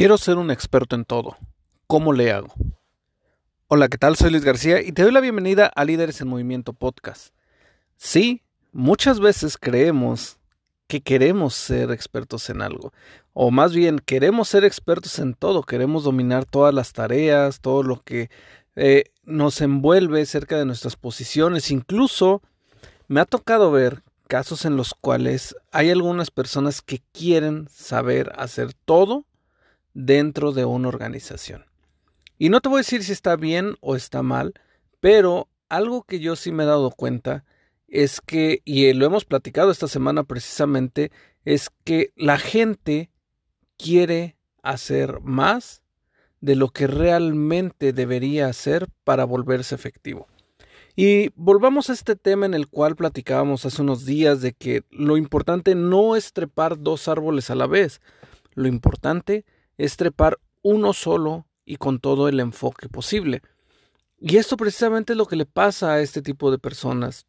Quiero ser un experto en todo. ¿Cómo le hago? Hola, ¿qué tal? Soy Luis García y te doy la bienvenida a Líderes en Movimiento Podcast. Sí, muchas veces creemos que queremos ser expertos en algo, o más bien queremos ser expertos en todo, queremos dominar todas las tareas, todo lo que eh, nos envuelve cerca de nuestras posiciones, incluso me ha tocado ver casos en los cuales hay algunas personas que quieren saber hacer todo dentro de una organización. Y no te voy a decir si está bien o está mal, pero algo que yo sí me he dado cuenta es que, y lo hemos platicado esta semana precisamente, es que la gente quiere hacer más de lo que realmente debería hacer para volverse efectivo. Y volvamos a este tema en el cual platicábamos hace unos días de que lo importante no es trepar dos árboles a la vez, lo importante es trepar uno solo y con todo el enfoque posible. Y esto precisamente es lo que le pasa a este tipo de personas.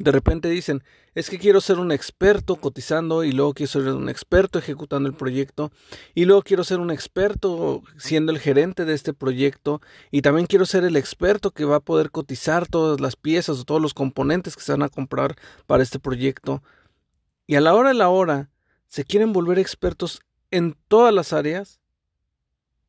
De repente dicen, es que quiero ser un experto cotizando y luego quiero ser un experto ejecutando el proyecto y luego quiero ser un experto siendo el gerente de este proyecto y también quiero ser el experto que va a poder cotizar todas las piezas o todos los componentes que se van a comprar para este proyecto. Y a la hora de la hora se quieren volver expertos en todas las áreas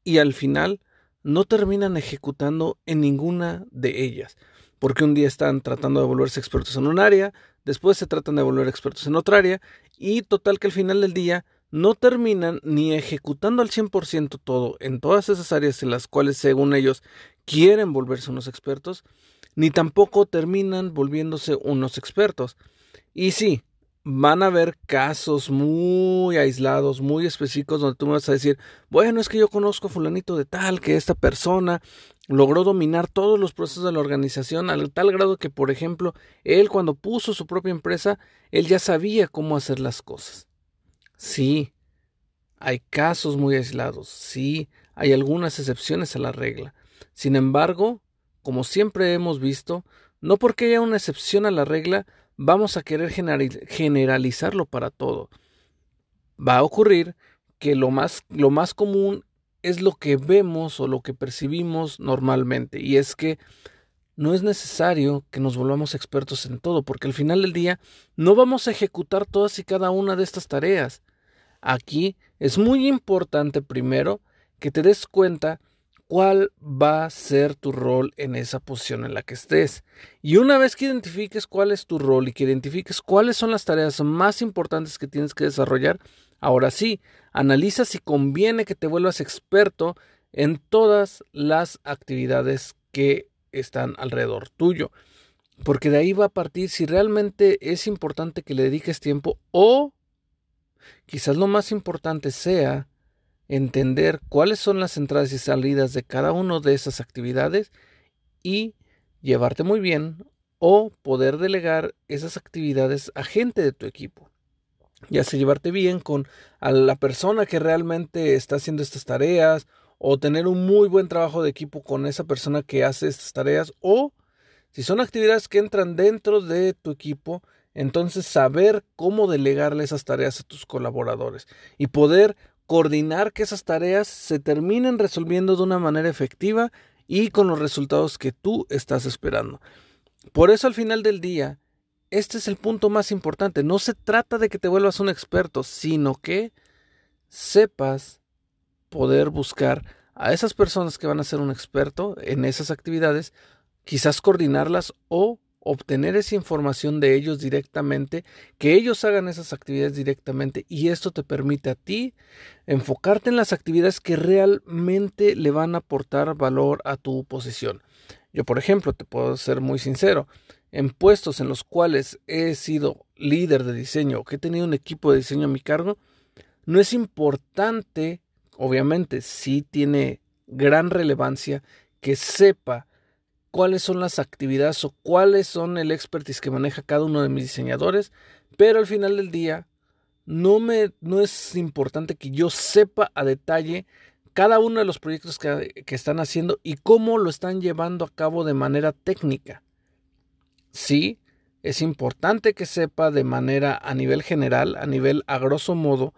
y al final no terminan ejecutando en ninguna de ellas porque un día están tratando de volverse expertos en un área, después se tratan de volver expertos en otra área, y total que al final del día no terminan ni ejecutando al 100% todo en todas esas áreas en las cuales según ellos quieren volverse unos expertos, ni tampoco terminan volviéndose unos expertos. Y sí, van a haber casos muy aislados, muy específicos, donde tú me vas a decir, bueno, es que yo conozco a fulanito de tal, que esta persona logró dominar todos los procesos de la organización al tal grado que, por ejemplo, él cuando puso su propia empresa, él ya sabía cómo hacer las cosas. Sí, hay casos muy aislados, sí, hay algunas excepciones a la regla. Sin embargo, como siempre hemos visto, no porque haya una excepción a la regla, vamos a querer generalizarlo para todo. Va a ocurrir que lo más, lo más común es lo que vemos o lo que percibimos normalmente. Y es que no es necesario que nos volvamos expertos en todo, porque al final del día no vamos a ejecutar todas y cada una de estas tareas. Aquí es muy importante primero que te des cuenta cuál va a ser tu rol en esa posición en la que estés. Y una vez que identifiques cuál es tu rol y que identifiques cuáles son las tareas más importantes que tienes que desarrollar, ahora sí, analiza si conviene que te vuelvas experto en todas las actividades que están alrededor tuyo. Porque de ahí va a partir si realmente es importante que le dediques tiempo o quizás lo más importante sea entender cuáles son las entradas y salidas de cada una de esas actividades y llevarte muy bien o poder delegar esas actividades a gente de tu equipo. Ya sea llevarte bien con a la persona que realmente está haciendo estas tareas o tener un muy buen trabajo de equipo con esa persona que hace estas tareas o si son actividades que entran dentro de tu equipo, entonces saber cómo delegarle esas tareas a tus colaboradores y poder coordinar que esas tareas se terminen resolviendo de una manera efectiva y con los resultados que tú estás esperando. Por eso al final del día, este es el punto más importante. No se trata de que te vuelvas un experto, sino que sepas poder buscar a esas personas que van a ser un experto en esas actividades, quizás coordinarlas o obtener esa información de ellos directamente, que ellos hagan esas actividades directamente y esto te permite a ti enfocarte en las actividades que realmente le van a aportar valor a tu posición. Yo, por ejemplo, te puedo ser muy sincero, en puestos en los cuales he sido líder de diseño o que he tenido un equipo de diseño a mi cargo, no es importante, obviamente sí tiene gran relevancia que sepa cuáles son las actividades o cuáles son el expertise que maneja cada uno de mis diseñadores, pero al final del día no me no es importante que yo sepa a detalle cada uno de los proyectos que, que están haciendo y cómo lo están llevando a cabo de manera técnica. Sí, es importante que sepa de manera a nivel general, a nivel a grosso modo,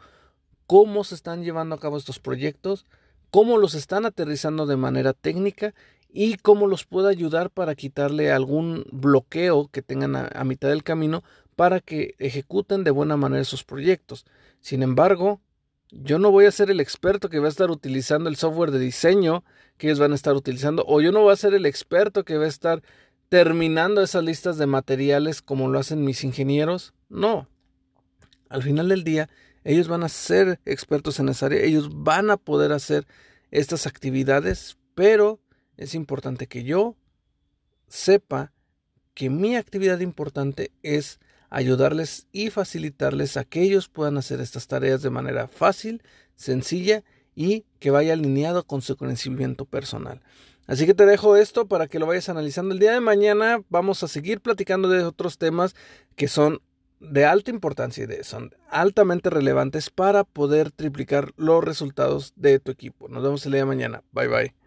cómo se están llevando a cabo estos proyectos, cómo los están aterrizando de manera técnica y cómo los puede ayudar para quitarle algún bloqueo que tengan a, mitad del camino para que ejecuten de buena manera sus proyectos. Sin embargo, yo no voy a ser el experto que va a estar utilizando el software de diseño que ellos van a estar utilizando, o yo no voy a ser el experto que va a estar terminando esas listas de materiales como lo hacen mis ingenieros. No. Al final del día, ellos van a ser expertos en esa área, ellos van a poder hacer estas actividades, pero es importante que yo sepa que mi actividad importante es ayudarles y facilitarles a que ellos puedan hacer estas tareas de manera fácil, sencilla y que vaya alineado con su conocimiento personal. Así que te dejo esto para que lo vayas analizando. El día de mañana vamos a seguir platicando de otros temas que son de alta importancia y son altamente relevantes para poder triplicar los resultados de tu equipo. Nos vemos el día de mañana. Bye bye.